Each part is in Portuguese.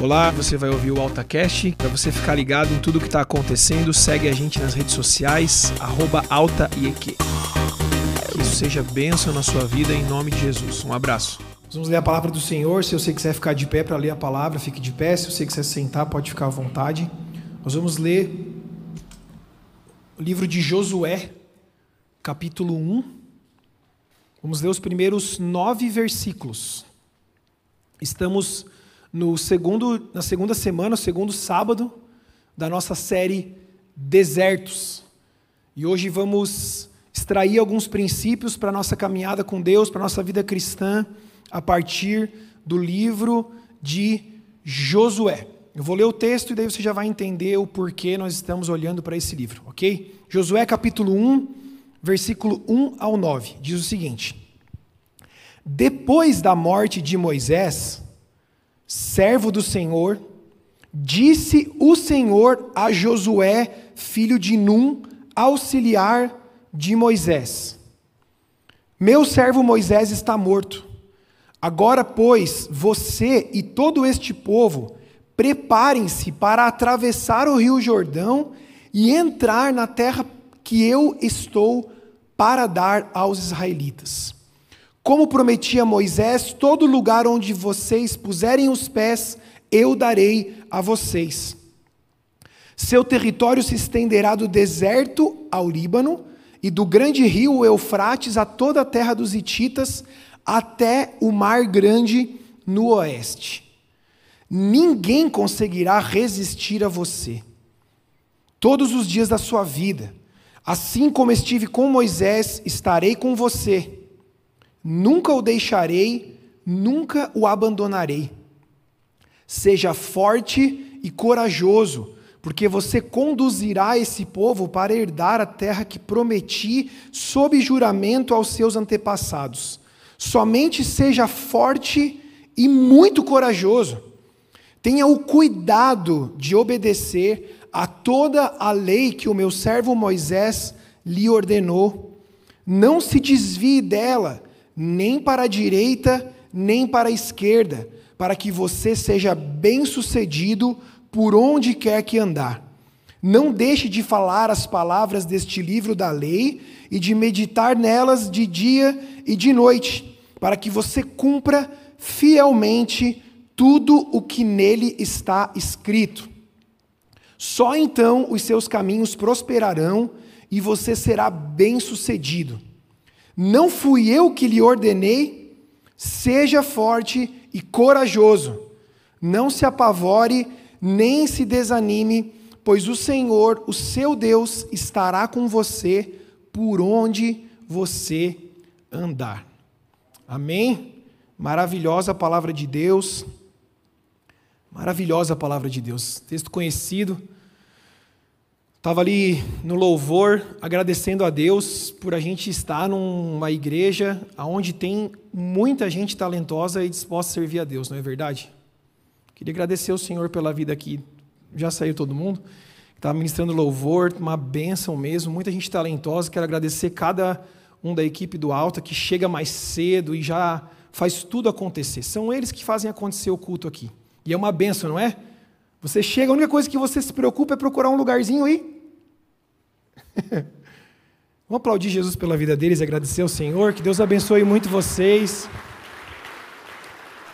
Olá, você vai ouvir o AltaCast. Para você ficar ligado em tudo que está acontecendo, segue a gente nas redes sociais, AltaIEQ. Que isso seja bênção na sua vida em nome de Jesus. Um abraço. Vamos ler a palavra do Senhor. Se você quiser ficar de pé para ler a palavra, fique de pé. Se você quiser sentar, pode ficar à vontade. Nós vamos ler o livro de Josué, capítulo 1. Vamos ler os primeiros nove versículos. Estamos no segundo, na segunda semana, segundo sábado da nossa série Desertos. E hoje vamos extrair alguns princípios para a nossa caminhada com Deus, para a nossa vida cristã, a partir do livro de Josué. Eu vou ler o texto e daí você já vai entender o porquê nós estamos olhando para esse livro, ok? Josué capítulo 1, versículo 1 ao 9, diz o seguinte: Depois da morte de Moisés, servo do Senhor, disse o Senhor a Josué, filho de Num, auxiliar de Moisés: Meu servo Moisés está morto. Agora, pois, você e todo este povo preparem-se para atravessar o rio Jordão e entrar na terra que eu estou para dar aos israelitas. Como prometi a Moisés, todo lugar onde vocês puserem os pés, eu darei a vocês. Seu território se estenderá do deserto ao Líbano e do grande rio Eufrates a toda a terra dos Hititas, até o Mar Grande no oeste. Ninguém conseguirá resistir a você todos os dias da sua vida. Assim como estive com Moisés, estarei com você Nunca o deixarei, nunca o abandonarei. Seja forte e corajoso, porque você conduzirá esse povo para herdar a terra que prometi sob juramento aos seus antepassados. Somente seja forte e muito corajoso. Tenha o cuidado de obedecer a toda a lei que o meu servo Moisés lhe ordenou. Não se desvie dela nem para a direita, nem para a esquerda, para que você seja bem-sucedido por onde quer que andar. Não deixe de falar as palavras deste livro da lei e de meditar nelas de dia e de noite, para que você cumpra fielmente tudo o que nele está escrito. Só então os seus caminhos prosperarão e você será bem-sucedido. Não fui eu que lhe ordenei? Seja forte e corajoso. Não se apavore, nem se desanime, pois o Senhor, o seu Deus, estará com você por onde você andar. Amém? Maravilhosa palavra de Deus. Maravilhosa palavra de Deus. Texto conhecido. Estava ali no louvor, agradecendo a Deus por a gente estar numa igreja onde tem muita gente talentosa e disposta a servir a Deus, não é verdade? Queria agradecer ao Senhor pela vida aqui. Já saiu todo mundo? Estava ministrando louvor, uma bênção mesmo, muita gente talentosa. Quero agradecer cada um da equipe do Alta que chega mais cedo e já faz tudo acontecer. São eles que fazem acontecer o culto aqui. E é uma bênção, não é? Você chega, a única coisa que você se preocupa é procurar um lugarzinho aí. Vamos aplaudir Jesus pela vida deles agradecer ao Senhor. Que Deus abençoe muito vocês.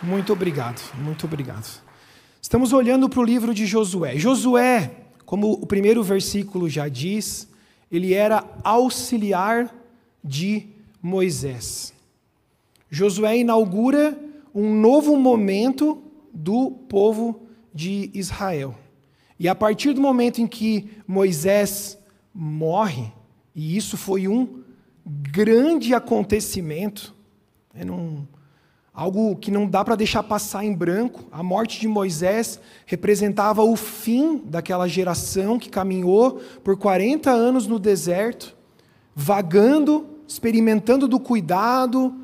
Muito obrigado, muito obrigado. Estamos olhando para o livro de Josué. Josué, como o primeiro versículo já diz, ele era auxiliar de Moisés. Josué inaugura um novo momento do povo de Israel. E a partir do momento em que Moisés morre, e isso foi um grande acontecimento, é num, algo que não dá para deixar passar em branco. A morte de Moisés representava o fim daquela geração que caminhou por 40 anos no deserto, vagando, experimentando do cuidado,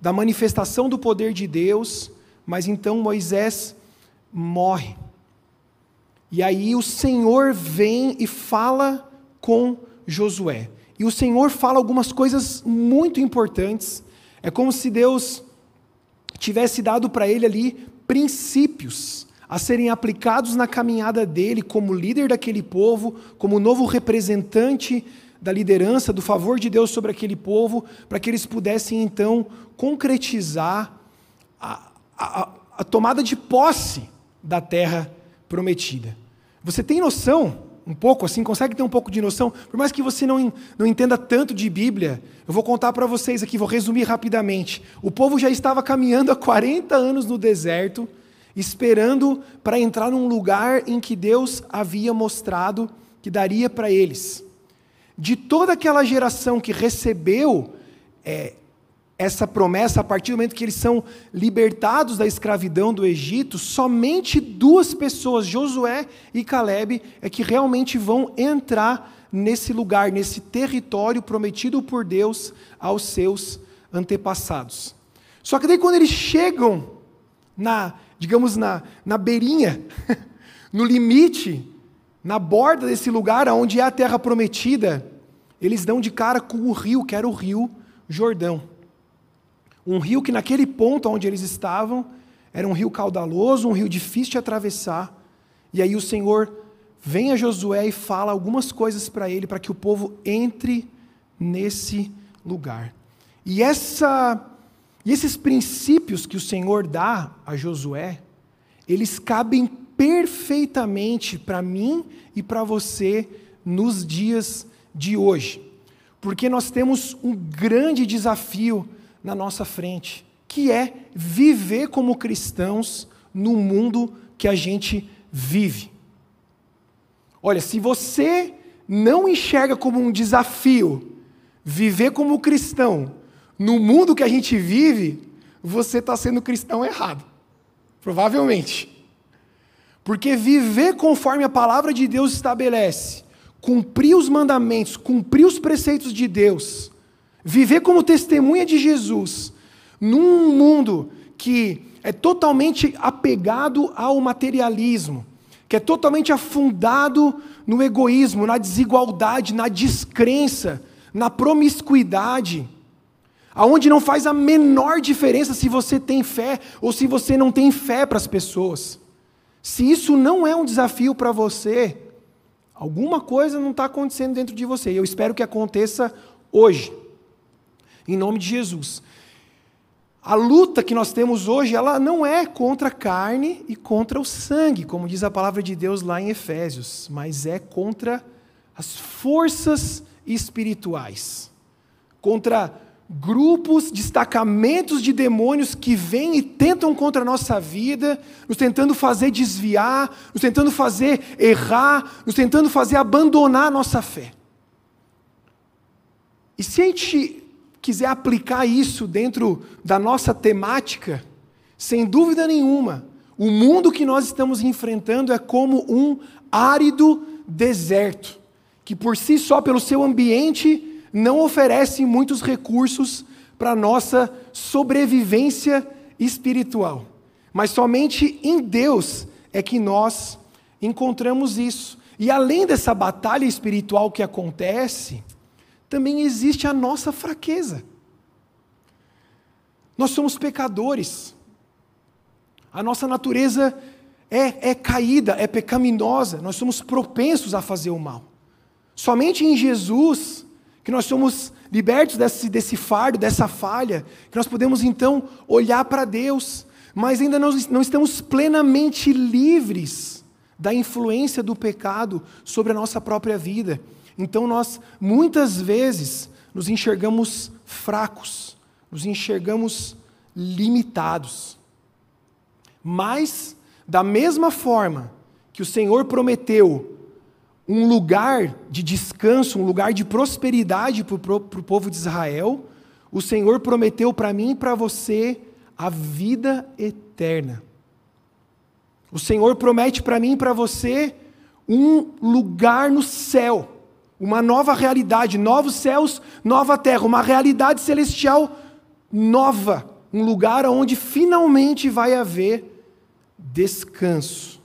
da manifestação do poder de Deus, mas então Moisés morre. E aí o Senhor vem e fala com Josué. E o Senhor fala algumas coisas muito importantes. É como se Deus tivesse dado para ele ali princípios a serem aplicados na caminhada dele como líder daquele povo, como novo representante da liderança, do favor de Deus sobre aquele povo, para que eles pudessem então concretizar a, a, a tomada de posse da terra prometida. Você tem noção, um pouco assim, consegue ter um pouco de noção, por mais que você não, não entenda tanto de Bíblia, eu vou contar para vocês aqui, vou resumir rapidamente. O povo já estava caminhando há 40 anos no deserto, esperando para entrar num lugar em que Deus havia mostrado que daria para eles. De toda aquela geração que recebeu é, essa promessa, a partir do momento que eles são libertados da escravidão do Egito, somente duas pessoas, Josué e Caleb, é que realmente vão entrar nesse lugar, nesse território prometido por Deus aos seus antepassados. Só que daí, quando eles chegam na digamos, na, na beirinha, no limite, na borda desse lugar onde é a terra prometida, eles dão de cara com o rio, que era o rio Jordão. Um rio que naquele ponto onde eles estavam, era um rio caudaloso, um rio difícil de atravessar. E aí o Senhor vem a Josué e fala algumas coisas para ele, para que o povo entre nesse lugar. E essa e esses princípios que o Senhor dá a Josué, eles cabem perfeitamente para mim e para você nos dias de hoje. Porque nós temos um grande desafio na nossa frente, que é viver como cristãos no mundo que a gente vive. Olha, se você não enxerga como um desafio viver como cristão no mundo que a gente vive, você está sendo cristão errado. Provavelmente. Porque viver conforme a palavra de Deus estabelece, cumprir os mandamentos, cumprir os preceitos de Deus, viver como testemunha de Jesus, num mundo que é totalmente apegado ao materialismo, que é totalmente afundado no egoísmo, na desigualdade, na descrença, na promiscuidade aonde não faz a menor diferença se você tem fé ou se você não tem fé para as pessoas. Se isso não é um desafio para você, alguma coisa não está acontecendo dentro de você. E eu espero que aconteça hoje, em nome de Jesus. A luta que nós temos hoje, ela não é contra a carne e contra o sangue, como diz a palavra de Deus lá em Efésios, mas é contra as forças espirituais, contra grupos, destacamentos de demônios que vêm e tentam contra a nossa vida, nos tentando fazer desviar, nos tentando fazer errar, nos tentando fazer abandonar a nossa fé. E se a gente quiser aplicar isso dentro da nossa temática, sem dúvida nenhuma, o mundo que nós estamos enfrentando é como um árido deserto, que por si só, pelo seu ambiente, não oferece muitos recursos para a nossa sobrevivência espiritual. Mas somente em Deus é que nós encontramos isso. E além dessa batalha espiritual que acontece, também existe a nossa fraqueza. Nós somos pecadores. A nossa natureza é, é caída, é pecaminosa. Nós somos propensos a fazer o mal. Somente em Jesus que nós somos libertos desse, desse fardo, dessa falha, que nós podemos então olhar para Deus, mas ainda não, não estamos plenamente livres da influência do pecado sobre a nossa própria vida. Então nós, muitas vezes, nos enxergamos fracos, nos enxergamos limitados. Mas, da mesma forma que o Senhor prometeu um lugar de descanso, um lugar de prosperidade para o povo de Israel, o Senhor prometeu para mim e para você a vida eterna. O Senhor promete para mim e para você um lugar no céu, uma nova realidade, novos céus, nova terra, uma realidade celestial nova, um lugar onde finalmente vai haver descanso.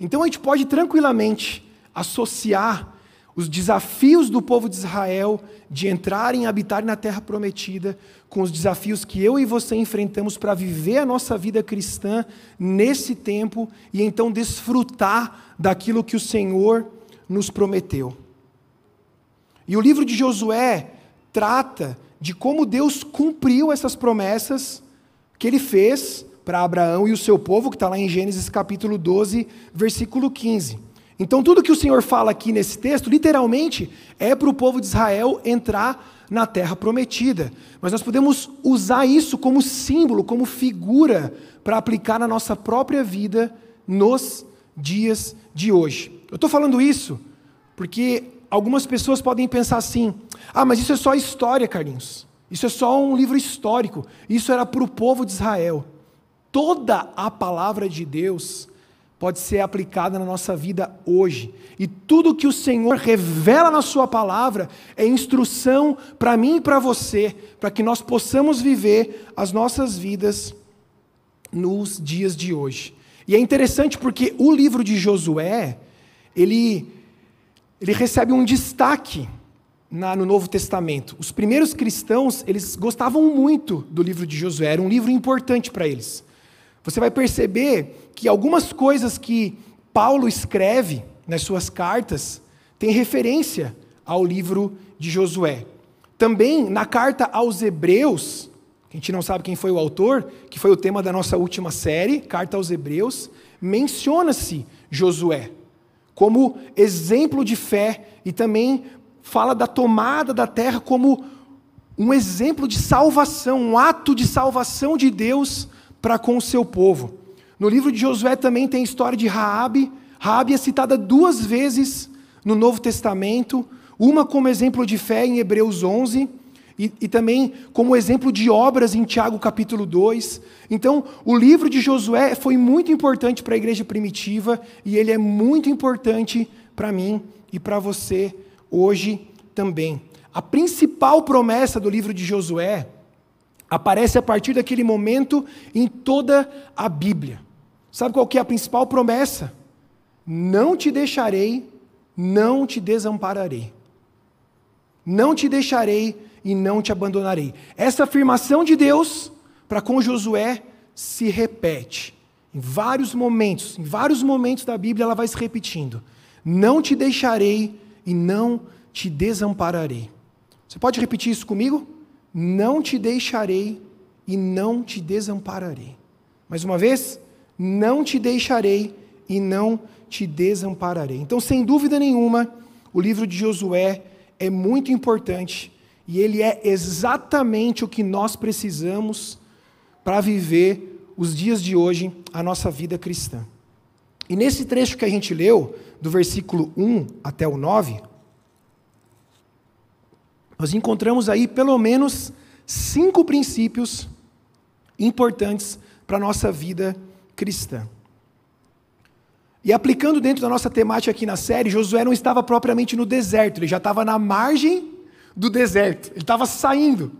Então a gente pode tranquilamente associar os desafios do povo de Israel de entrarem e habitar na terra prometida, com os desafios que eu e você enfrentamos para viver a nossa vida cristã nesse tempo e então desfrutar daquilo que o Senhor nos prometeu. E o livro de Josué trata de como Deus cumpriu essas promessas que ele fez para Abraão e o seu povo, que está lá em Gênesis capítulo 12, versículo 15. Então, tudo que o Senhor fala aqui nesse texto, literalmente, é para o povo de Israel entrar na terra prometida. Mas nós podemos usar isso como símbolo, como figura, para aplicar na nossa própria vida nos dias de hoje. Eu estou falando isso porque algumas pessoas podem pensar assim: ah, mas isso é só história, Carlinhos. Isso é só um livro histórico. Isso era para o povo de Israel. Toda a palavra de Deus pode ser aplicada na nossa vida hoje. E tudo que o Senhor revela na Sua palavra é instrução para mim e para você, para que nós possamos viver as nossas vidas nos dias de hoje. E é interessante porque o livro de Josué, ele, ele recebe um destaque na, no Novo Testamento. Os primeiros cristãos, eles gostavam muito do livro de Josué, era um livro importante para eles. Você vai perceber que algumas coisas que Paulo escreve nas suas cartas têm referência ao livro de Josué. Também na carta aos Hebreus, a gente não sabe quem foi o autor, que foi o tema da nossa última série, Carta aos Hebreus, menciona-se Josué como exemplo de fé e também fala da tomada da terra como um exemplo de salvação, um ato de salvação de Deus para com o seu povo. No livro de Josué também tem a história de Raabe. Raabe é citada duas vezes no Novo Testamento, uma como exemplo de fé em Hebreus 11 e, e, também como exemplo de obras em Tiago capítulo 2. Então, o livro de Josué foi muito importante para a igreja primitiva e ele é muito importante para mim e para você hoje também. A principal promessa do livro de Josué aparece a partir daquele momento em toda a Bíblia. Sabe qual que é a principal promessa? Não te deixarei, não te desampararei. Não te deixarei e não te abandonarei. Essa afirmação de Deus para com Josué se repete em vários momentos, em vários momentos da Bíblia ela vai se repetindo. Não te deixarei e não te desampararei. Você pode repetir isso comigo? Não te deixarei e não te desampararei. Mais uma vez, não te deixarei e não te desampararei. Então, sem dúvida nenhuma, o livro de Josué é muito importante e ele é exatamente o que nós precisamos para viver os dias de hoje, a nossa vida cristã. E nesse trecho que a gente leu, do versículo 1 até o 9, nós encontramos aí pelo menos cinco princípios importantes para a nossa vida cristã. E aplicando dentro da nossa temática aqui na série, Josué não estava propriamente no deserto, ele já estava na margem do deserto, ele estava saindo.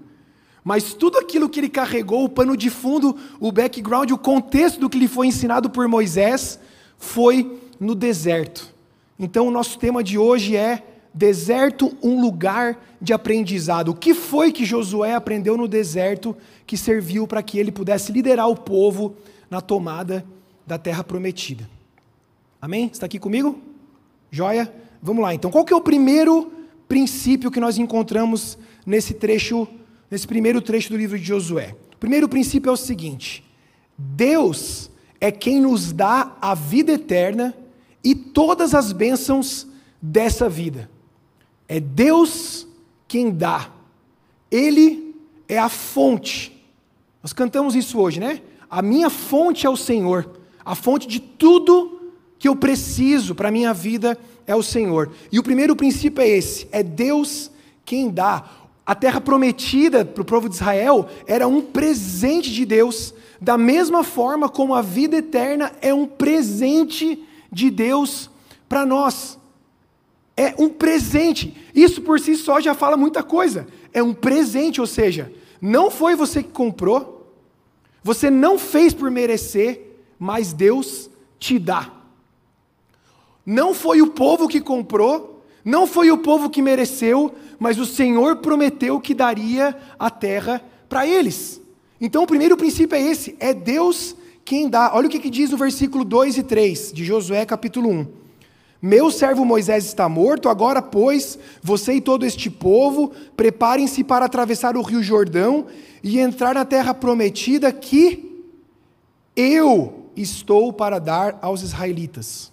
Mas tudo aquilo que ele carregou, o pano de fundo, o background, o contexto do que lhe foi ensinado por Moisés, foi no deserto. Então, o nosso tema de hoje é deserto um lugar de aprendizado. O que foi que Josué aprendeu no deserto que serviu para que ele pudesse liderar o povo na tomada da terra prometida? Amém? Está aqui comigo? Joia? Vamos lá. Então, qual que é o primeiro princípio que nós encontramos nesse trecho, nesse primeiro trecho do livro de Josué? O primeiro princípio é o seguinte: Deus é quem nos dá a vida eterna e todas as bênçãos dessa vida. É Deus quem dá. Ele é a fonte. Nós cantamos isso hoje, né? A minha fonte é o Senhor. A fonte de tudo que eu preciso para a minha vida é o Senhor. E o primeiro princípio é esse: é Deus quem dá. A terra prometida para o povo de Israel era um presente de Deus, da mesma forma como a vida eterna é um presente de Deus para nós é um presente. Isso por si só já fala muita coisa. É um presente, ou seja, não foi você que comprou, você não fez por merecer, mas Deus te dá. Não foi o povo que comprou, Não foi o povo que mereceu, mas o Senhor prometeu que daria a terra para eles. Então o primeiro princípio é esse: é Deus quem dá. Olha o que, que diz no versículo 2 e 3 de Josué capítulo 1. Meu servo Moisés está morto, agora, pois, você e todo este povo, preparem-se para atravessar o rio Jordão e entrar na terra prometida que eu estou para dar aos israelitas,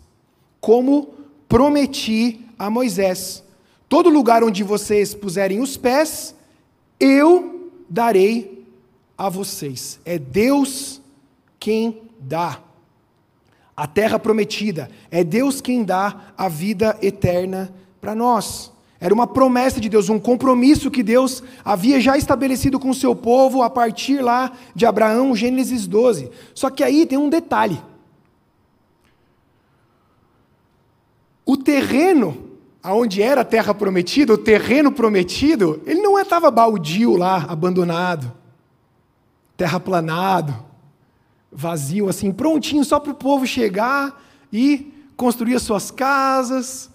como prometi a Moisés. Todo lugar onde vocês puserem os pés, eu darei a vocês. É Deus quem dá a terra prometida. É Deus quem dá a vida eterna para nós. Era uma promessa de Deus, um compromisso que Deus havia já estabelecido com o seu povo a partir lá de Abraão, Gênesis 12. Só que aí tem um detalhe. O terreno, aonde era a terra prometida, o terreno prometido, ele não estava baldio lá, abandonado, terraplanado, vazio, assim, prontinho só para o povo chegar e construir as suas casas,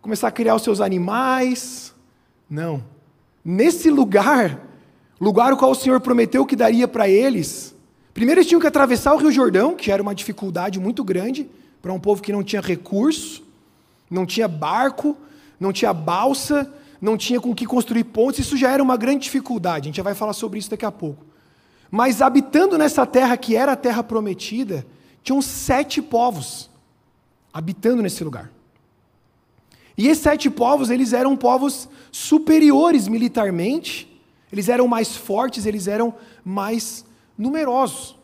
começar a criar os seus animais. Não. Nesse lugar, lugar o qual o Senhor prometeu que daria para eles, primeiro eles tinham que atravessar o Rio Jordão, que era uma dificuldade muito grande para um povo que não tinha recurso, não tinha barco, não tinha balsa, não tinha com que construir pontes, isso já era uma grande dificuldade. A gente já vai falar sobre isso daqui a pouco. Mas habitando nessa terra que era a terra prometida, tinham sete povos habitando nesse lugar. E esses sete povos, eles eram povos superiores militarmente, eles eram mais fortes, eles eram mais numerosos.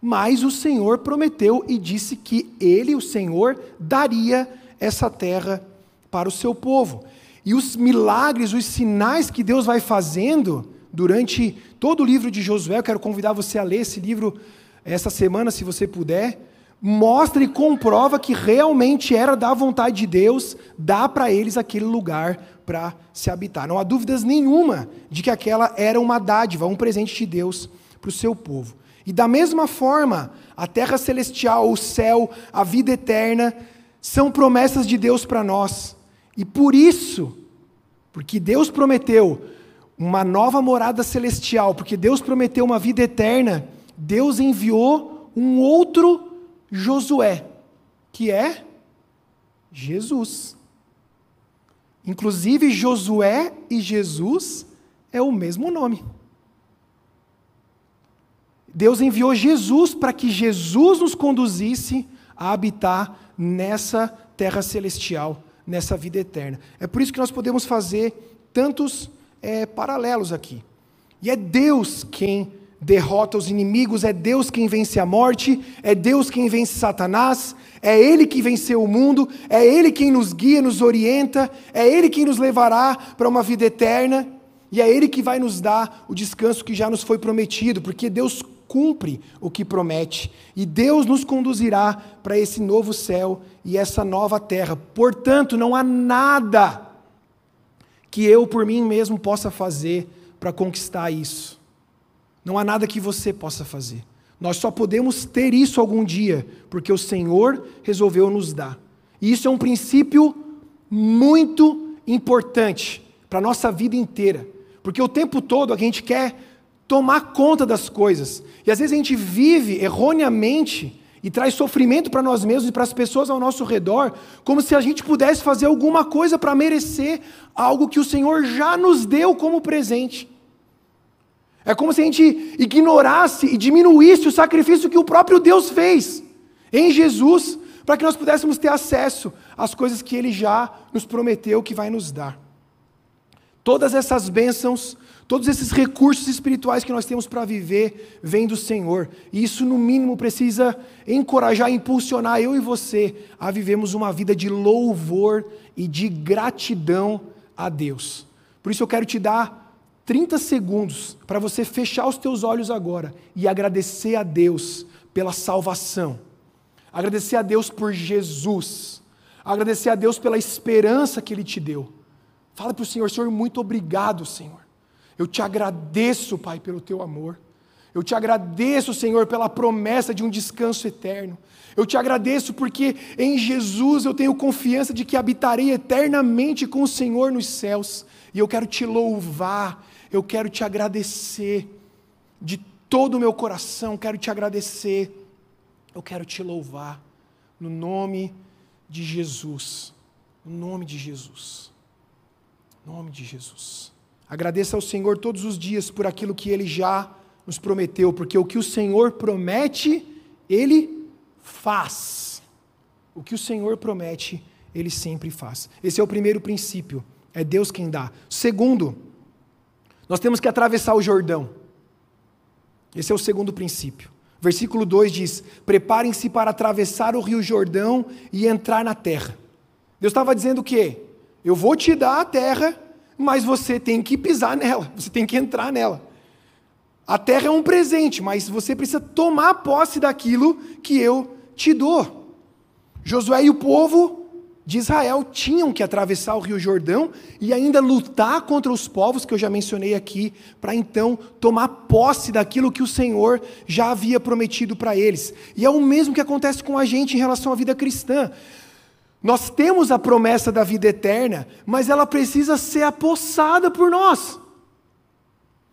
Mas o Senhor prometeu e disse que ele, o Senhor, daria essa terra para o seu povo. E os milagres, os sinais que Deus vai fazendo, durante todo o livro de Josué, eu quero convidar você a ler esse livro essa semana, se você puder. Mostra e comprova que realmente era da vontade de Deus dar para eles aquele lugar para se habitar. Não há dúvidas nenhuma de que aquela era uma dádiva, um presente de Deus para o seu povo. E da mesma forma, a terra celestial, o céu, a vida eterna, são promessas de Deus para nós. E por isso, porque Deus prometeu uma nova morada celestial, porque Deus prometeu uma vida eterna, Deus enviou um outro Josué, que é Jesus. Inclusive, Josué e Jesus é o mesmo nome. Deus enviou Jesus para que Jesus nos conduzisse a habitar nessa terra celestial, nessa vida eterna. É por isso que nós podemos fazer tantos é, paralelos aqui. E é Deus quem derrota os inimigos, é Deus quem vence a morte, é Deus quem vence Satanás, é Ele que venceu o mundo, é Ele quem nos guia, nos orienta, é Ele quem nos levará para uma vida eterna, e é Ele que vai nos dar o descanso que já nos foi prometido, porque Deus cumpre o que promete, e Deus nos conduzirá para esse novo céu e essa nova terra. Portanto, não há nada que eu por mim mesmo possa fazer para conquistar isso. Não há nada que você possa fazer. Nós só podemos ter isso algum dia, porque o Senhor resolveu nos dar. E isso é um princípio muito importante para a nossa vida inteira. Porque o tempo todo a gente quer tomar conta das coisas. E às vezes a gente vive erroneamente e traz sofrimento para nós mesmos e para as pessoas ao nosso redor, como se a gente pudesse fazer alguma coisa para merecer algo que o Senhor já nos deu como presente. É como se a gente ignorasse e diminuísse o sacrifício que o próprio Deus fez em Jesus, para que nós pudéssemos ter acesso às coisas que Ele já nos prometeu que vai nos dar. Todas essas bênçãos Todos esses recursos espirituais que nós temos para viver vêm do Senhor. E isso, no mínimo, precisa encorajar, impulsionar eu e você a vivermos uma vida de louvor e de gratidão a Deus. Por isso eu quero te dar 30 segundos para você fechar os teus olhos agora e agradecer a Deus pela salvação. Agradecer a Deus por Jesus. Agradecer a Deus pela esperança que Ele te deu. Fala para o Senhor, Senhor, muito obrigado, Senhor eu te agradeço, Pai, pelo teu amor. Eu te agradeço, Senhor, pela promessa de um descanso eterno. Eu te agradeço porque em Jesus eu tenho confiança de que habitarei eternamente com o Senhor nos céus. E eu quero te louvar, eu quero te agradecer de todo o meu coração, quero te agradecer. Eu quero te louvar no nome de Jesus. No nome de Jesus. No nome de Jesus. Agradeça ao Senhor todos os dias por aquilo que ele já nos prometeu, porque o que o Senhor promete, ele faz. O que o Senhor promete, ele sempre faz. Esse é o primeiro princípio. É Deus quem dá. Segundo, nós temos que atravessar o Jordão. Esse é o segundo princípio. Versículo 2 diz: Preparem-se para atravessar o rio Jordão e entrar na terra. Deus estava dizendo o quê? Eu vou te dar a terra, mas você tem que pisar nela, você tem que entrar nela. A terra é um presente, mas você precisa tomar posse daquilo que eu te dou. Josué e o povo de Israel tinham que atravessar o Rio Jordão e ainda lutar contra os povos que eu já mencionei aqui, para então tomar posse daquilo que o Senhor já havia prometido para eles. E é o mesmo que acontece com a gente em relação à vida cristã. Nós temos a promessa da vida eterna, mas ela precisa ser apossada por nós.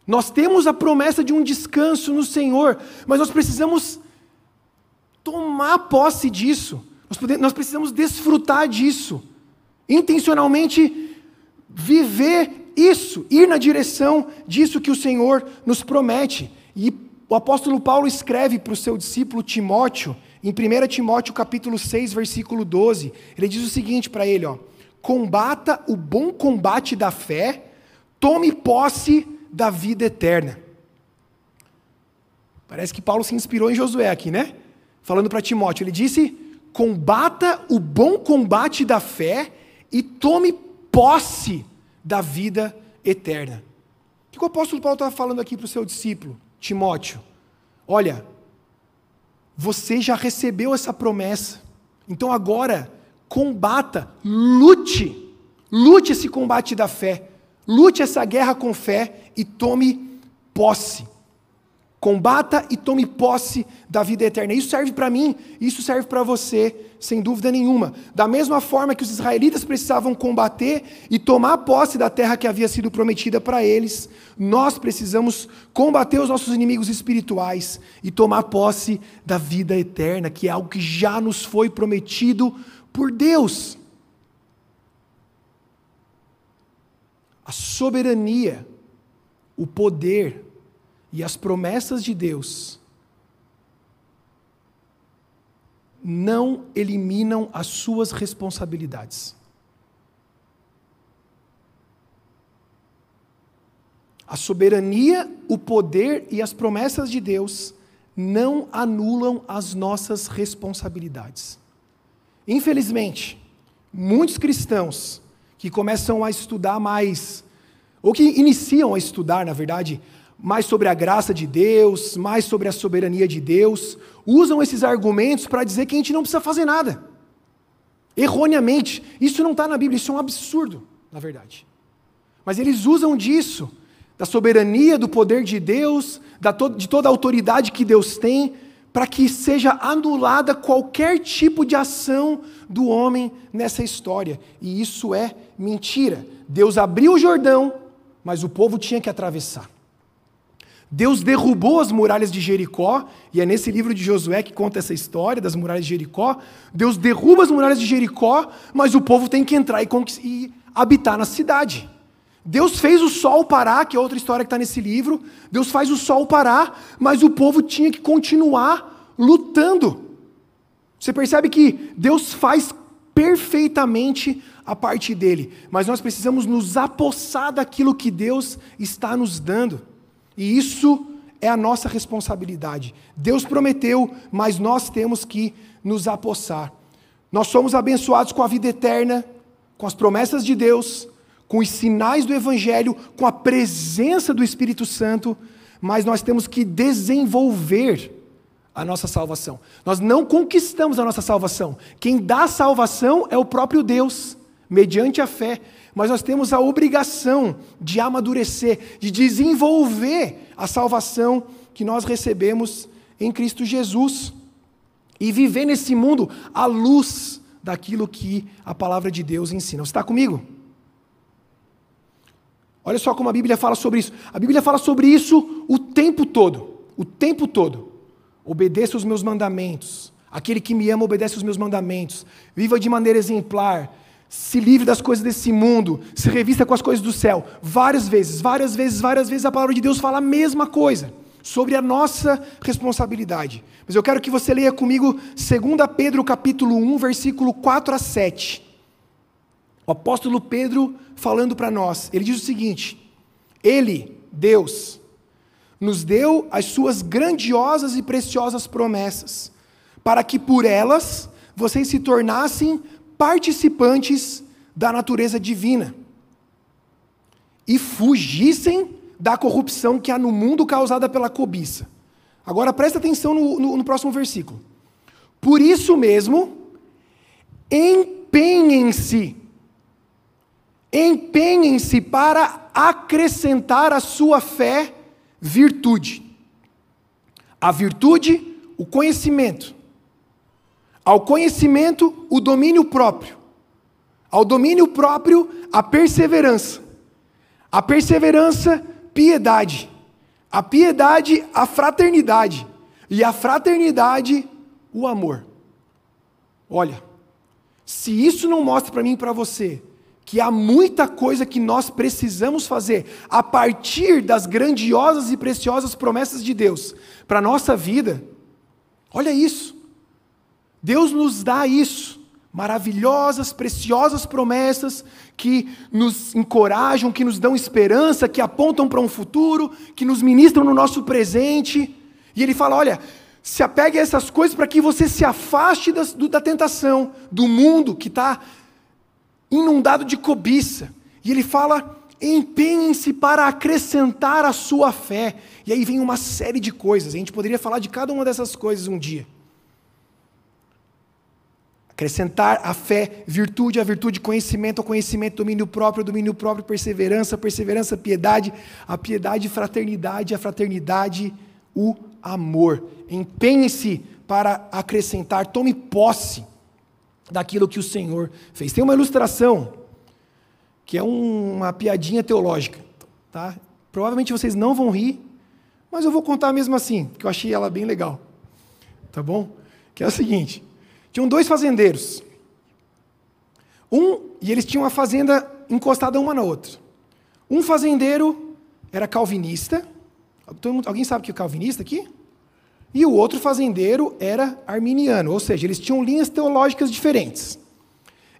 Nós temos a promessa de um descanso no Senhor, mas nós precisamos tomar posse disso. Nós, nós precisamos desfrutar disso. Intencionalmente viver isso, ir na direção disso que o Senhor nos promete. E o apóstolo Paulo escreve para o seu discípulo Timóteo, em 1 Timóteo capítulo 6, versículo 12, ele diz o seguinte para ele, ó: Combata o bom combate da fé, tome posse da vida eterna. Parece que Paulo se inspirou em Josué aqui, né? falando para Timóteo, ele disse: combata o bom combate da fé e tome posse da vida eterna. O que o apóstolo Paulo está falando aqui para o seu discípulo, Timóteo? Olha, você já recebeu essa promessa, então agora combata, lute, lute esse combate da fé, lute essa guerra com fé e tome posse. Combata e tome posse da vida eterna. Isso serve para mim, isso serve para você, sem dúvida nenhuma. Da mesma forma que os israelitas precisavam combater e tomar posse da terra que havia sido prometida para eles, nós precisamos combater os nossos inimigos espirituais e tomar posse da vida eterna, que é algo que já nos foi prometido por Deus. A soberania, o poder, e as promessas de Deus não eliminam as suas responsabilidades. A soberania, o poder e as promessas de Deus não anulam as nossas responsabilidades. Infelizmente, muitos cristãos que começam a estudar mais, ou que iniciam a estudar, na verdade, mais sobre a graça de Deus, mais sobre a soberania de Deus, usam esses argumentos para dizer que a gente não precisa fazer nada. Erroneamente. Isso não está na Bíblia, isso é um absurdo, na verdade. Mas eles usam disso, da soberania, do poder de Deus, de toda a autoridade que Deus tem, para que seja anulada qualquer tipo de ação do homem nessa história. E isso é mentira. Deus abriu o Jordão, mas o povo tinha que atravessar. Deus derrubou as muralhas de Jericó, e é nesse livro de Josué que conta essa história das muralhas de Jericó. Deus derruba as muralhas de Jericó, mas o povo tem que entrar e, e habitar na cidade. Deus fez o sol parar, que é outra história que está nesse livro. Deus faz o sol parar, mas o povo tinha que continuar lutando. Você percebe que Deus faz perfeitamente a parte dele, mas nós precisamos nos apossar daquilo que Deus está nos dando. E isso é a nossa responsabilidade. Deus prometeu, mas nós temos que nos apossar. Nós somos abençoados com a vida eterna, com as promessas de Deus, com os sinais do Evangelho, com a presença do Espírito Santo, mas nós temos que desenvolver a nossa salvação. Nós não conquistamos a nossa salvação. Quem dá salvação é o próprio Deus, mediante a fé mas nós temos a obrigação de amadurecer, de desenvolver a salvação que nós recebemos em Cristo Jesus e viver nesse mundo à luz daquilo que a palavra de Deus ensina. Você está comigo? Olha só como a Bíblia fala sobre isso. A Bíblia fala sobre isso o tempo todo. O tempo todo. Obedeça os meus mandamentos. Aquele que me ama obedece os meus mandamentos. Viva de maneira exemplar. Se livre das coisas desse mundo. Se revista com as coisas do céu. Várias vezes, várias vezes, várias vezes a palavra de Deus fala a mesma coisa. Sobre a nossa responsabilidade. Mas eu quero que você leia comigo 2 Pedro capítulo 1, versículo 4 a 7. O apóstolo Pedro falando para nós, ele diz o seguinte: Ele, Deus, nos deu as suas grandiosas e preciosas promessas, para que por elas vocês se tornassem participantes da natureza divina e fugissem da corrupção que há no mundo causada pela cobiça. Agora presta atenção no, no, no próximo versículo. Por isso mesmo, empenhem-se empenhem-se para acrescentar à sua fé virtude. A virtude, o conhecimento. Ao conhecimento, o domínio próprio. Ao domínio próprio, a perseverança. A perseverança, piedade. A piedade, a fraternidade. E a fraternidade, o amor. Olha, se isso não mostra para mim e para você que há muita coisa que nós precisamos fazer a partir das grandiosas e preciosas promessas de Deus para a nossa vida. Olha isso. Deus nos dá isso. Maravilhosas, preciosas promessas que nos encorajam, que nos dão esperança, que apontam para um futuro, que nos ministram no nosso presente. E Ele fala: olha, se apegue a essas coisas para que você se afaste da, da tentação, do mundo que está inundado de cobiça. E ele fala: empenhem-se para acrescentar a sua fé. E aí vem uma série de coisas. A gente poderia falar de cada uma dessas coisas um dia. Acrescentar a fé, virtude, a virtude, conhecimento, ao conhecimento, domínio próprio, domínio próprio, perseverança, perseverança, piedade, a piedade, fraternidade, a fraternidade, o amor. Empenhe-se para acrescentar, tome posse daquilo que o Senhor fez. Tem uma ilustração que é uma piadinha teológica, tá? Provavelmente vocês não vão rir, mas eu vou contar mesmo assim, porque eu achei ela bem legal. Tá bom? Que é o seguinte: tinham dois fazendeiros. Um, e eles tinham uma fazenda encostada uma na outra. Um fazendeiro era calvinista. Alguém sabe o que é calvinista aqui? E o outro fazendeiro era arminiano, ou seja, eles tinham linhas teológicas diferentes.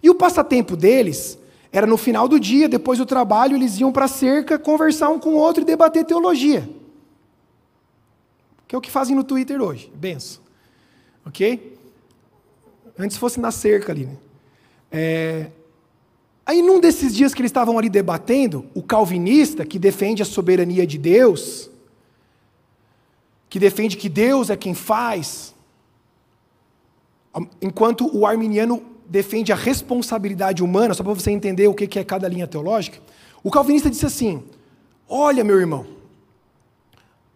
E o passatempo deles era no final do dia, depois do trabalho, eles iam para a cerca conversar um com o outro e debater teologia. Que é o que fazem no Twitter hoje. Benção. Ok? Antes fosse na cerca ali. Né? É... Aí, num desses dias que eles estavam ali debatendo, o calvinista, que defende a soberania de Deus, que defende que Deus é quem faz, enquanto o arminiano defende a responsabilidade humana, só para você entender o que é cada linha teológica, o calvinista disse assim: Olha, meu irmão,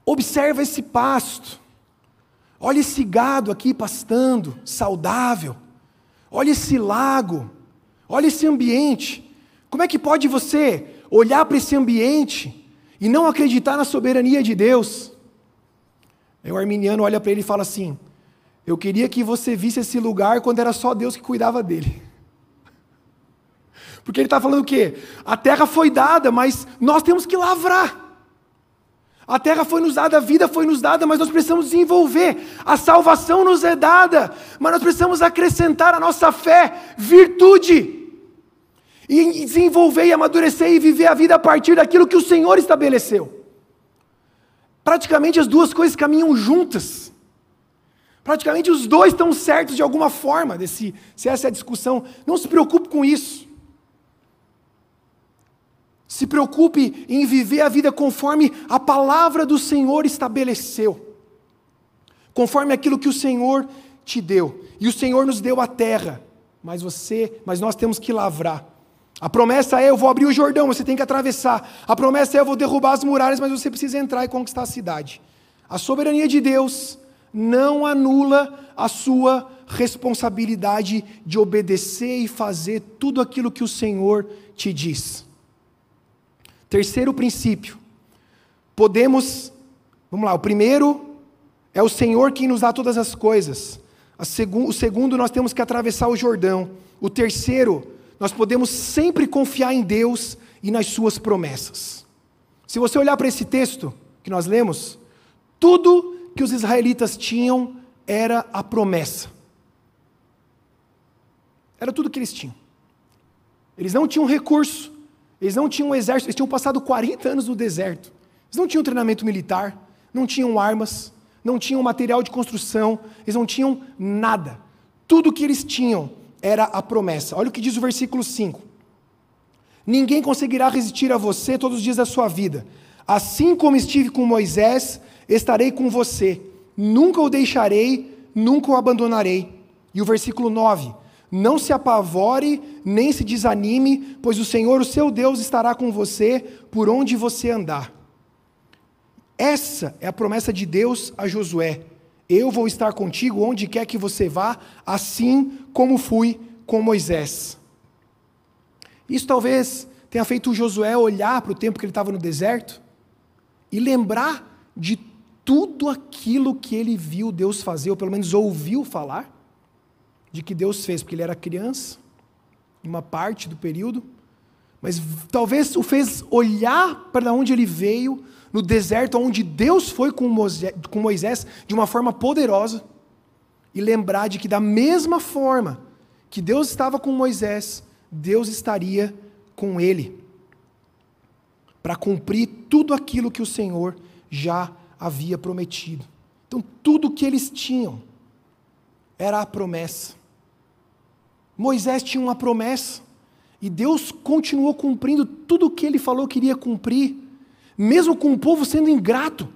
observa esse pasto, olha esse gado aqui pastando, saudável, olha esse lago, olha esse ambiente. Como é que pode você olhar para esse ambiente e não acreditar na soberania de Deus? Aí o arminiano olha para ele e fala assim: Eu queria que você visse esse lugar quando era só Deus que cuidava dele. Porque ele está falando o quê? A terra foi dada, mas nós temos que lavrar. A terra foi nos dada, a vida foi nos dada, mas nós precisamos desenvolver. A salvação nos é dada, mas nós precisamos acrescentar à nossa fé virtude. E desenvolver e amadurecer e viver a vida a partir daquilo que o Senhor estabeleceu. Praticamente as duas coisas caminham juntas. Praticamente os dois estão certos de alguma forma, desse, se essa é a discussão. Não se preocupe com isso. Se preocupe em viver a vida conforme a palavra do Senhor estabeleceu. Conforme aquilo que o Senhor te deu. E o Senhor nos deu a terra, mas você, mas nós temos que lavrar. A promessa é: eu vou abrir o Jordão, você tem que atravessar. A promessa é: eu vou derrubar as muralhas, mas você precisa entrar e conquistar a cidade. A soberania de Deus não anula a sua responsabilidade de obedecer e fazer tudo aquilo que o Senhor te diz. Terceiro princípio. Podemos, vamos lá, o primeiro é o Senhor quem nos dá todas as coisas. o segundo, nós temos que atravessar o Jordão. O terceiro, nós podemos sempre confiar em Deus e nas suas promessas. Se você olhar para esse texto que nós lemos, tudo que os israelitas tinham era a promessa. Era tudo que eles tinham. Eles não tinham recurso, eles não tinham um exército, eles tinham passado 40 anos no deserto. Eles não tinham treinamento militar, não tinham armas, não tinham material de construção, eles não tinham nada. Tudo que eles tinham era a promessa. Olha o que diz o versículo 5. Ninguém conseguirá resistir a você todos os dias da sua vida. Assim como estive com Moisés, estarei com você. Nunca o deixarei, nunca o abandonarei. E o versículo 9: Não se apavore, nem se desanime, pois o Senhor, o seu Deus, estará com você por onde você andar. Essa é a promessa de Deus a Josué. Eu vou estar contigo onde quer que você vá, assim como fui com Moisés. Isso talvez tenha feito Josué olhar para o tempo que ele estava no deserto e lembrar de tudo aquilo que ele viu Deus fazer, ou pelo menos ouviu falar, de que Deus fez, porque ele era criança, em uma parte do período, mas talvez o fez olhar para onde ele veio, no deserto, onde Deus foi com Moisés de uma forma poderosa, e lembrar de que, da mesma forma que Deus estava com Moisés, Deus estaria com ele, para cumprir tudo aquilo que o Senhor já havia prometido. Então, tudo que eles tinham era a promessa. Moisés tinha uma promessa, e Deus continuou cumprindo tudo o que ele falou que iria cumprir mesmo com o povo sendo ingrato,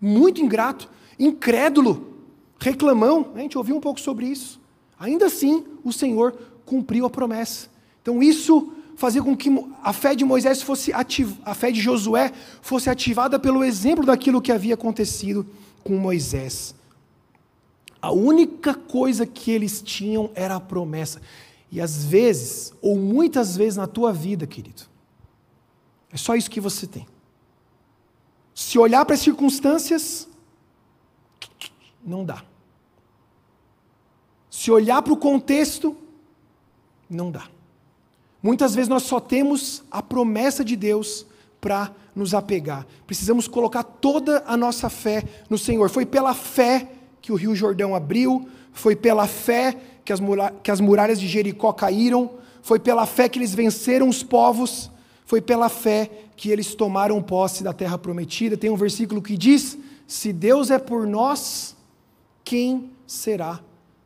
muito ingrato, incrédulo, reclamão. A gente ouviu um pouco sobre isso. Ainda assim, o Senhor cumpriu a promessa. Então, isso fazia com que a fé de Moisés fosse ativ... a fé de Josué fosse ativada pelo exemplo daquilo que havia acontecido com Moisés. A única coisa que eles tinham era a promessa. E às vezes, ou muitas vezes na tua vida, querido, é só isso que você tem. Se olhar para as circunstâncias, não dá. Se olhar para o contexto, não dá. Muitas vezes nós só temos a promessa de Deus para nos apegar. Precisamos colocar toda a nossa fé no Senhor. Foi pela fé que o Rio Jordão abriu, foi pela fé que as, que as muralhas de Jericó caíram, foi pela fé que eles venceram os povos, foi pela fé que eles tomaram posse da terra prometida. Tem um versículo que diz: Se Deus é por nós, quem será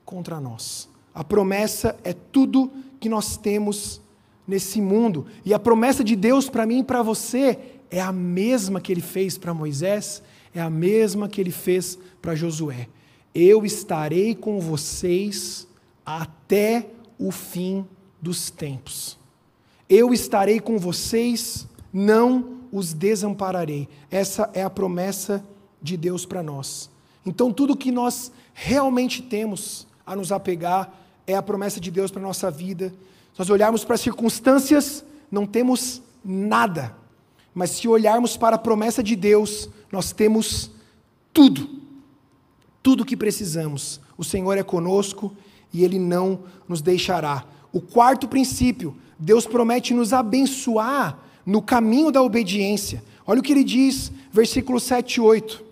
contra nós? A promessa é tudo que nós temos nesse mundo. E a promessa de Deus para mim e para você é a mesma que ele fez para Moisés, é a mesma que ele fez para Josué. Eu estarei com vocês até o fim dos tempos. Eu estarei com vocês, não os desampararei. Essa é a promessa de Deus para nós. Então, tudo que nós realmente temos a nos apegar é a promessa de Deus para a nossa vida. Se nós olharmos para as circunstâncias, não temos nada. Mas se olharmos para a promessa de Deus, nós temos tudo. Tudo o que precisamos. O Senhor é conosco e Ele não nos deixará. O quarto princípio Deus promete nos abençoar no caminho da obediência. Olha o que ele diz, versículo 7 e 8.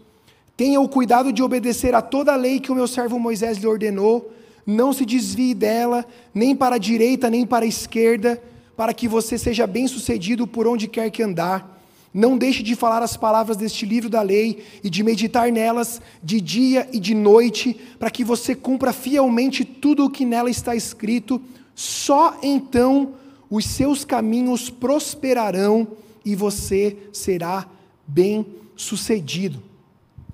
Tenha o cuidado de obedecer a toda a lei que o meu servo Moisés lhe ordenou, não se desvie dela, nem para a direita, nem para a esquerda, para que você seja bem-sucedido por onde quer que andar. Não deixe de falar as palavras deste livro da lei e de meditar nelas de dia e de noite, para que você cumpra fielmente tudo o que nela está escrito. Só então os seus caminhos prosperarão e você será bem sucedido.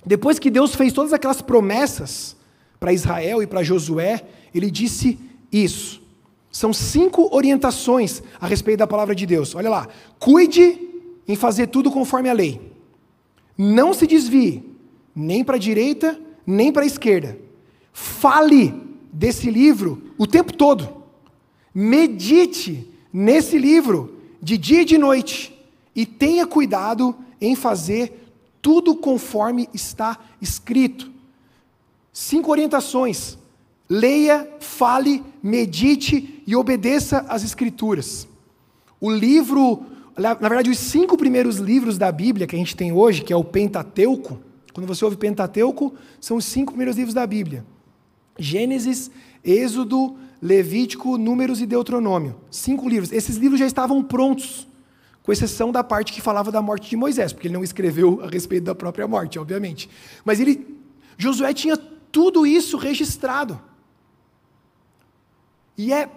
Depois que Deus fez todas aquelas promessas para Israel e para Josué, ele disse isso. São cinco orientações a respeito da palavra de Deus. Olha lá. Cuide em fazer tudo conforme a lei. Não se desvie, nem para a direita, nem para a esquerda. Fale desse livro o tempo todo. Medite nesse livro de dia e de noite e tenha cuidado em fazer tudo conforme está escrito. Cinco orientações: leia, fale, medite e obedeça às Escrituras. O livro, na verdade, os cinco primeiros livros da Bíblia que a gente tem hoje, que é o Pentateuco, quando você ouve Pentateuco, são os cinco primeiros livros da Bíblia: Gênesis, Êxodo, Levítico, Números e Deuteronômio. Cinco livros. Esses livros já estavam prontos com exceção da parte que falava da morte de Moisés, porque ele não escreveu a respeito da própria morte, obviamente. Mas ele, Josué tinha tudo isso registrado. E é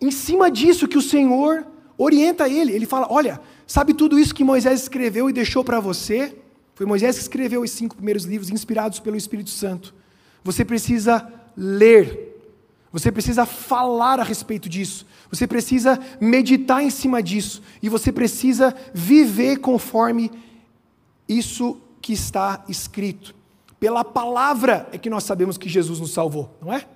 em cima disso que o Senhor orienta ele. Ele fala: Olha, sabe tudo isso que Moisés escreveu e deixou para você? Foi Moisés que escreveu os cinco primeiros livros inspirados pelo Espírito Santo. Você precisa ler você precisa falar a respeito disso. Você precisa meditar em cima disso. E você precisa viver conforme isso que está escrito. Pela palavra é que nós sabemos que Jesus nos salvou, não é?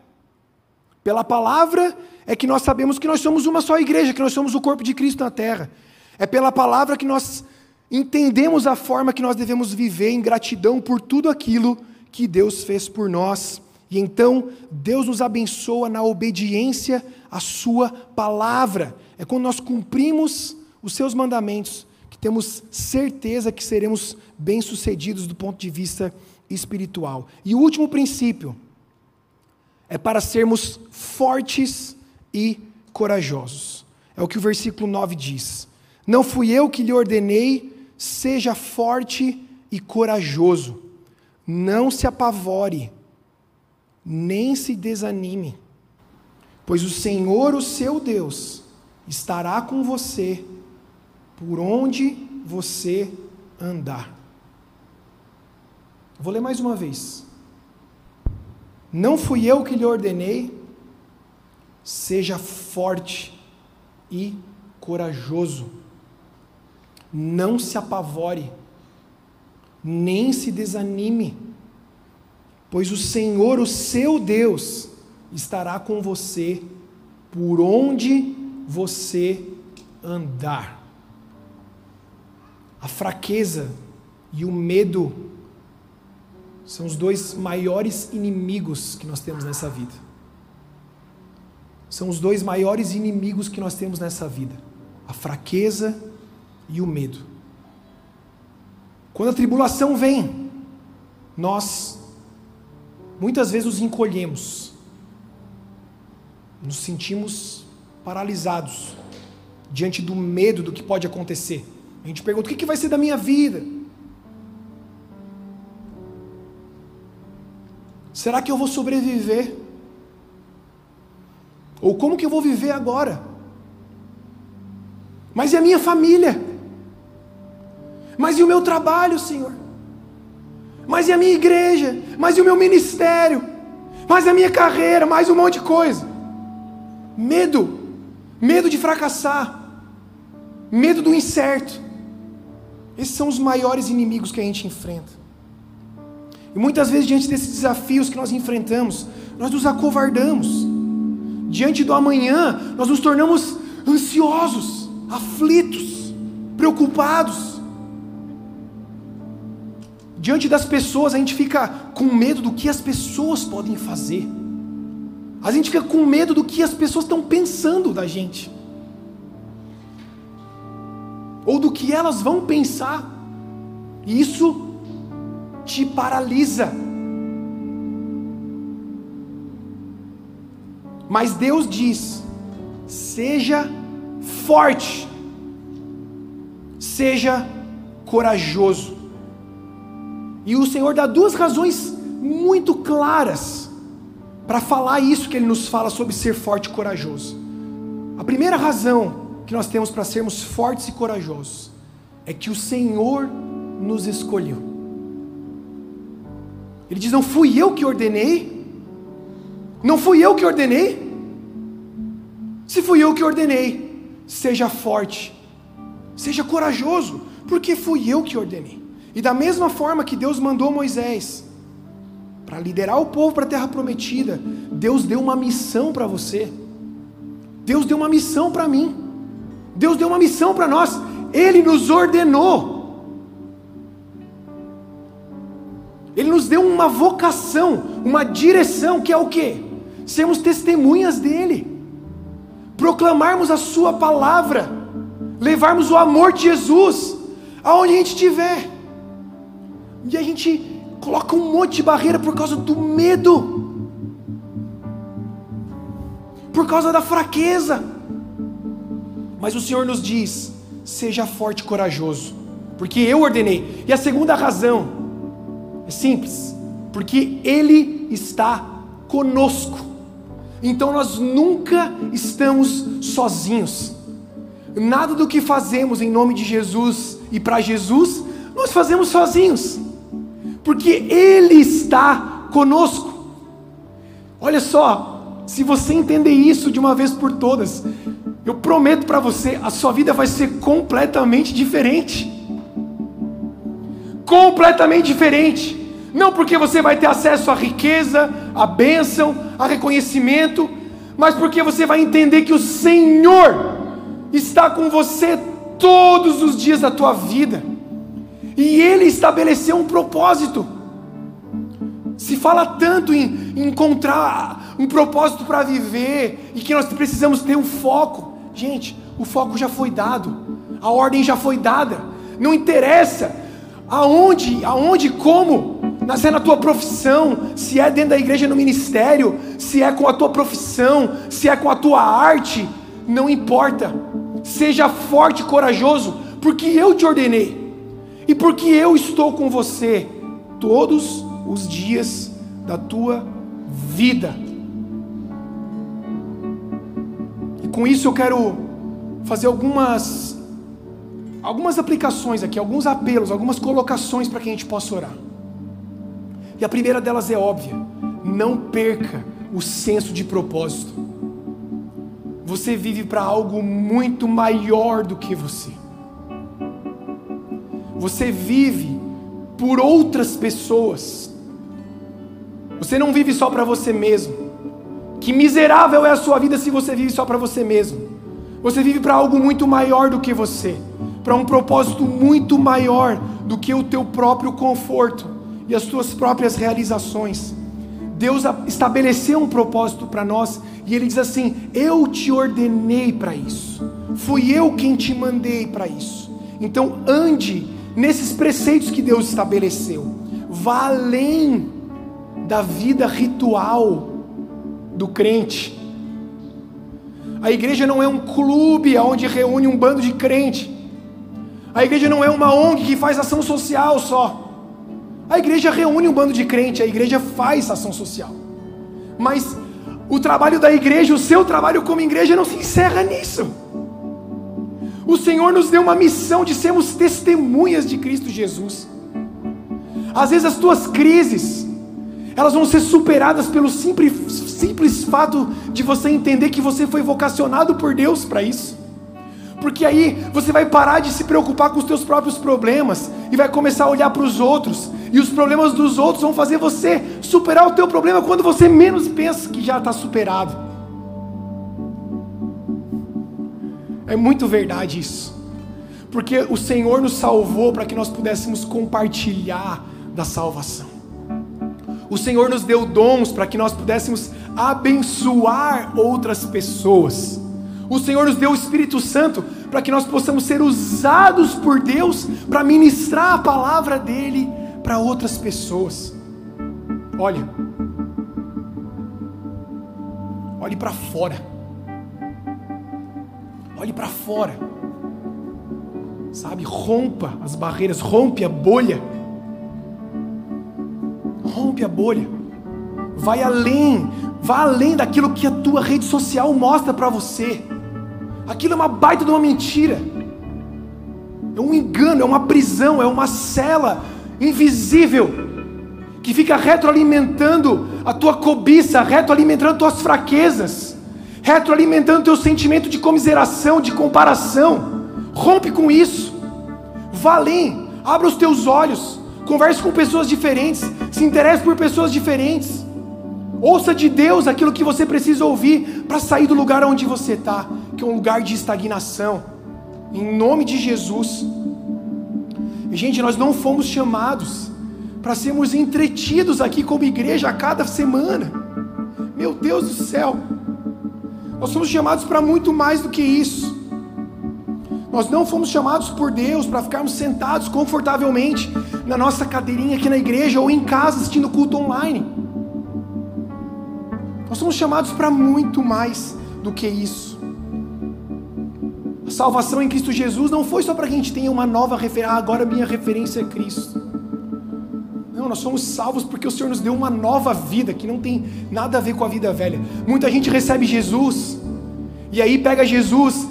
Pela palavra é que nós sabemos que nós somos uma só igreja, que nós somos o corpo de Cristo na terra. É pela palavra que nós entendemos a forma que nós devemos viver em gratidão por tudo aquilo que Deus fez por nós. E então Deus nos abençoa na obediência à Sua palavra. É quando nós cumprimos os Seus mandamentos que temos certeza que seremos bem-sucedidos do ponto de vista espiritual. E o último princípio é para sermos fortes e corajosos. É o que o versículo 9 diz. Não fui eu que lhe ordenei, seja forte e corajoso. Não se apavore nem se desanime, pois o Senhor, o seu Deus, estará com você por onde você andar. Vou ler mais uma vez. Não fui eu que lhe ordenei, seja forte e corajoso. Não se apavore, nem se desanime pois o Senhor, o seu Deus, estará com você por onde você andar. A fraqueza e o medo são os dois maiores inimigos que nós temos nessa vida. São os dois maiores inimigos que nós temos nessa vida: a fraqueza e o medo. Quando a tribulação vem, nós muitas vezes nos encolhemos, nos sentimos paralisados diante do medo do que pode acontecer. A gente pergunta: o que vai ser da minha vida? Será que eu vou sobreviver? Ou como que eu vou viver agora? Mas e a minha família? Mas e o meu trabalho, Senhor? mas e a minha igreja? Mas e o meu ministério? Mas a minha carreira? Mais um monte de coisa. Medo. Medo de fracassar. Medo do incerto. Esses são os maiores inimigos que a gente enfrenta. E muitas vezes, diante desses desafios que nós enfrentamos, nós nos acovardamos. Diante do amanhã, nós nos tornamos ansiosos, aflitos, preocupados. Diante das pessoas, a gente fica com medo do que as pessoas podem fazer. A gente fica com medo do que as pessoas estão pensando da gente. Ou do que elas vão pensar. E isso te paralisa. Mas Deus diz: seja forte, seja corajoso. E o Senhor dá duas razões muito claras para falar isso que ele nos fala sobre ser forte e corajoso. A primeira razão que nós temos para sermos fortes e corajosos é que o Senhor nos escolheu. Ele diz: Não fui eu que ordenei, não fui eu que ordenei. Se fui eu que ordenei, seja forte, seja corajoso, porque fui eu que ordenei. E da mesma forma que Deus mandou Moisés para liderar o povo para a terra prometida, Deus deu uma missão para você. Deus deu uma missão para mim. Deus deu uma missão para nós. Ele nos ordenou. Ele nos deu uma vocação, uma direção, que é o quê? Sermos testemunhas dele. Proclamarmos a sua palavra. Levarmos o amor de Jesus aonde a gente estiver. E a gente coloca um monte de barreira por causa do medo, por causa da fraqueza. Mas o Senhor nos diz: seja forte e corajoso, porque eu ordenei. E a segunda razão é simples, porque Ele está conosco. Então nós nunca estamos sozinhos. Nada do que fazemos em nome de Jesus e para Jesus, nós fazemos sozinhos porque Ele está conosco. Olha só, se você entender isso de uma vez por todas, eu prometo para você, a sua vida vai ser completamente diferente. Completamente diferente. Não porque você vai ter acesso à riqueza, à bênção, a reconhecimento, mas porque você vai entender que o Senhor está com você todos os dias da tua vida. E ele estabeleceu um propósito. Se fala tanto em, em encontrar um propósito para viver e que nós precisamos ter um foco. Gente, o foco já foi dado, a ordem já foi dada. Não interessa aonde, aonde, como, nascer na tua profissão, se é dentro da igreja no ministério, se é com a tua profissão, se é com a tua arte, não importa. Seja forte e corajoso, porque eu te ordenei e porque eu estou com você todos os dias da tua vida. E com isso eu quero fazer algumas algumas aplicações aqui, alguns apelos, algumas colocações para que a gente possa orar. E a primeira delas é óbvia: não perca o senso de propósito. Você vive para algo muito maior do que você. Você vive por outras pessoas. Você não vive só para você mesmo. Que miserável é a sua vida se você vive só para você mesmo. Você vive para algo muito maior do que você, para um propósito muito maior do que o teu próprio conforto e as tuas próprias realizações. Deus estabeleceu um propósito para nós e Ele diz assim: Eu te ordenei para isso, fui eu quem te mandei para isso. Então ande nesses preceitos que Deus estabeleceu. Vá além da vida ritual do crente. A igreja não é um clube onde reúne um bando de crente. A igreja não é uma ONG que faz ação social só. A igreja reúne um bando de crente, a igreja faz ação social. Mas o trabalho da igreja, o seu trabalho como igreja não se encerra nisso. O Senhor nos deu uma missão de sermos testemunhas de Cristo Jesus. Às vezes as tuas crises, elas vão ser superadas pelo simples, simples fato de você entender que você foi vocacionado por Deus para isso. Porque aí você vai parar de se preocupar com os teus próprios problemas e vai começar a olhar para os outros. E os problemas dos outros vão fazer você superar o teu problema quando você menos pensa que já está superado. É muito verdade isso. Porque o Senhor nos salvou para que nós pudéssemos compartilhar da salvação. O Senhor nos deu dons para que nós pudéssemos abençoar outras pessoas. O Senhor nos deu o Espírito Santo para que nós possamos ser usados por Deus para ministrar a palavra dele para outras pessoas. Olha, olhe para fora. Olhe para fora. Sabe? Rompa as barreiras, rompe a bolha. Rompe a bolha. Vai além, vá além daquilo que a tua rede social mostra para você. Aquilo é uma baita de uma mentira. É um engano, é uma prisão, é uma cela invisível que fica retroalimentando a tua cobiça, retroalimentando tuas fraquezas retroalimentando teu sentimento de comiseração, de comparação. Rompe com isso. Vá além, abra os teus olhos, Converse com pessoas diferentes, se interesse por pessoas diferentes. Ouça de Deus aquilo que você precisa ouvir para sair do lugar onde você está, que é um lugar de estagnação. Em nome de Jesus. Gente, nós não fomos chamados para sermos entretidos aqui como igreja a cada semana. Meu Deus do céu. Nós somos chamados para muito mais do que isso. Nós não fomos chamados por Deus para ficarmos sentados confortavelmente na nossa cadeirinha aqui na igreja ou em casa assistindo culto online. Nós somos chamados para muito mais do que isso. Salvação em Cristo Jesus não foi só para que a gente tenha uma nova referência, ah, agora minha referência é Cristo. Não, nós somos salvos porque o Senhor nos deu uma nova vida que não tem nada a ver com a vida velha. Muita gente recebe Jesus e aí pega Jesus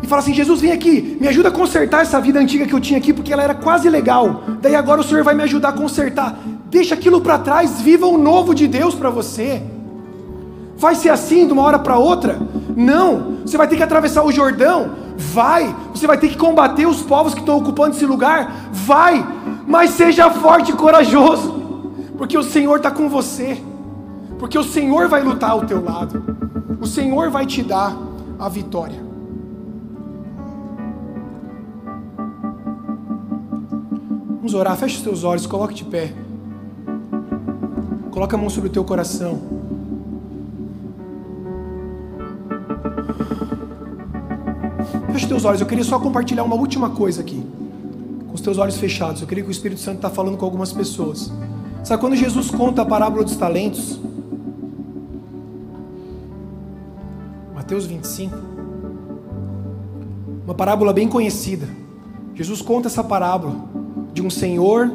e fala assim: Jesus, vem aqui, me ajuda a consertar essa vida antiga que eu tinha aqui, porque ela era quase legal. Daí agora o Senhor vai me ajudar a consertar. Deixa aquilo para trás, viva o novo de Deus para você. Vai ser assim de uma hora para outra? Não. Você vai ter que atravessar o Jordão? Vai. Você vai ter que combater os povos que estão ocupando esse lugar? Vai. Mas seja forte e corajoso, porque o Senhor está com você. Porque o Senhor vai lutar ao teu lado. O Senhor vai te dar a vitória. Vamos orar, feche os teus olhos, coloque de pé. Coloca a mão sobre o teu coração. Teus olhos, eu queria só compartilhar uma última coisa aqui. Com os teus olhos fechados, eu queria que o Espírito Santo está falando com algumas pessoas. Sabe quando Jesus conta a parábola dos talentos? Mateus 25. Uma parábola bem conhecida. Jesus conta essa parábola de um senhor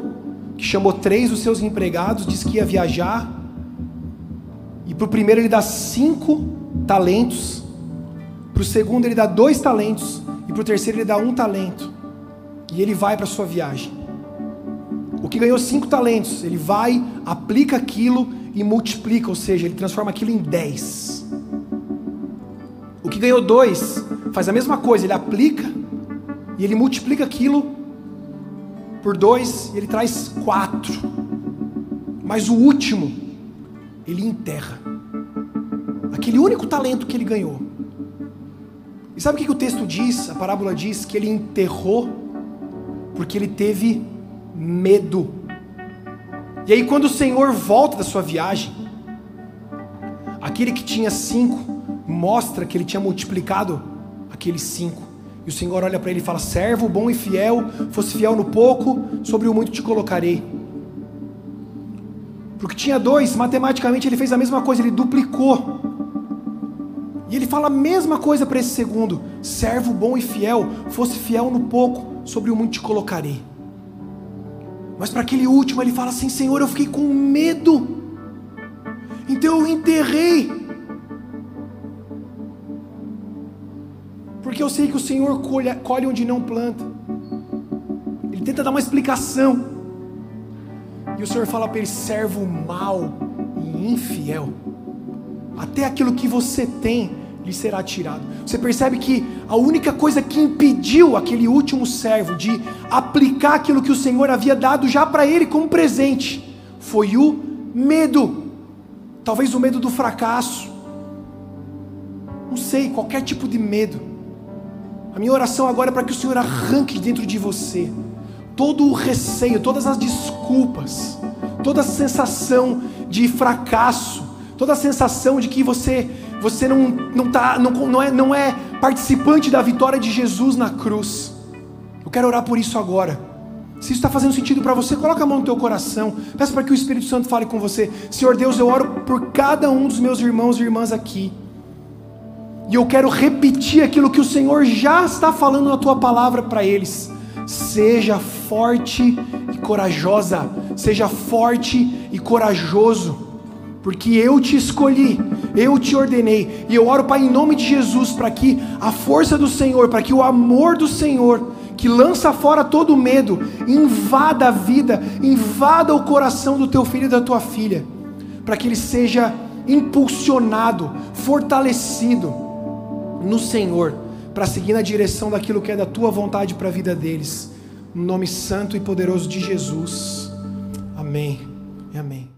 que chamou três dos seus empregados, disse que ia viajar, e para o primeiro ele dá cinco talentos, para o segundo ele dá dois talentos, e para o terceiro ele dá um talento, e ele vai para sua viagem. O que ganhou cinco talentos, ele vai, aplica aquilo e multiplica, ou seja, ele transforma aquilo em dez. O que ganhou dois, faz a mesma coisa, ele aplica e ele multiplica aquilo por dois, ele traz quatro. Mas o último, ele enterra. Aquele único talento que ele ganhou. E sabe o que o texto diz? A parábola diz que ele enterrou porque ele teve medo. E aí, quando o Senhor volta da sua viagem, aquele que tinha cinco mostra que ele tinha multiplicado aqueles cinco. E o Senhor olha para ele e fala: Servo bom e fiel, fosse fiel no pouco, sobre o muito te colocarei. Porque tinha dois, matematicamente ele fez a mesma coisa, ele duplicou. E ele fala a mesma coisa para esse segundo: Servo bom e fiel, fosse fiel no pouco, sobre o muito te colocarei. Mas para aquele último ele fala assim: Senhor, eu fiquei com medo, então eu enterrei porque eu sei que o Senhor colhe, colhe onde não planta. Ele tenta dar uma explicação. E o Senhor fala para ele: servo mau e infiel. Até aquilo que você tem lhe será tirado. Você percebe que a única coisa que impediu aquele último servo de aplicar aquilo que o Senhor havia dado já para ele como presente foi o medo. Talvez o medo do fracasso. Não sei, qualquer tipo de medo. A minha oração agora é para que o Senhor arranque dentro de você todo o receio, todas as desculpas, toda a sensação de fracasso, toda a sensação de que você você não não tá não, não é não é participante da vitória de Jesus na cruz. Eu quero orar por isso agora. Se isso está fazendo sentido para você, coloca a mão no teu coração. Peça para que o Espírito Santo fale com você. Senhor Deus, eu oro por cada um dos meus irmãos e irmãs aqui. E eu quero repetir aquilo que o Senhor já está falando na tua palavra para eles. Seja forte e corajosa, seja forte e corajoso, porque eu te escolhi, eu te ordenei, e eu oro, Pai, em nome de Jesus, para que a força do Senhor, para que o amor do Senhor, que lança fora todo medo, invada a vida, invada o coração do teu filho e da tua filha, para que ele seja impulsionado, fortalecido no Senhor, para seguir na direção daquilo que é da tua vontade para a vida deles. No nome santo e poderoso de Jesus. Amém amém.